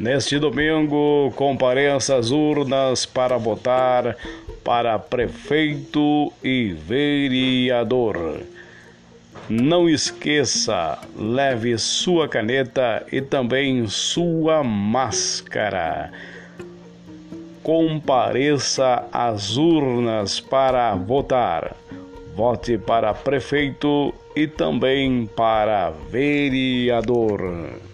Neste domingo, compareça às urnas para votar para prefeito e vereador. Não esqueça, leve sua caneta e também sua máscara. Compareça às urnas para votar. Vote para prefeito e também para vereador.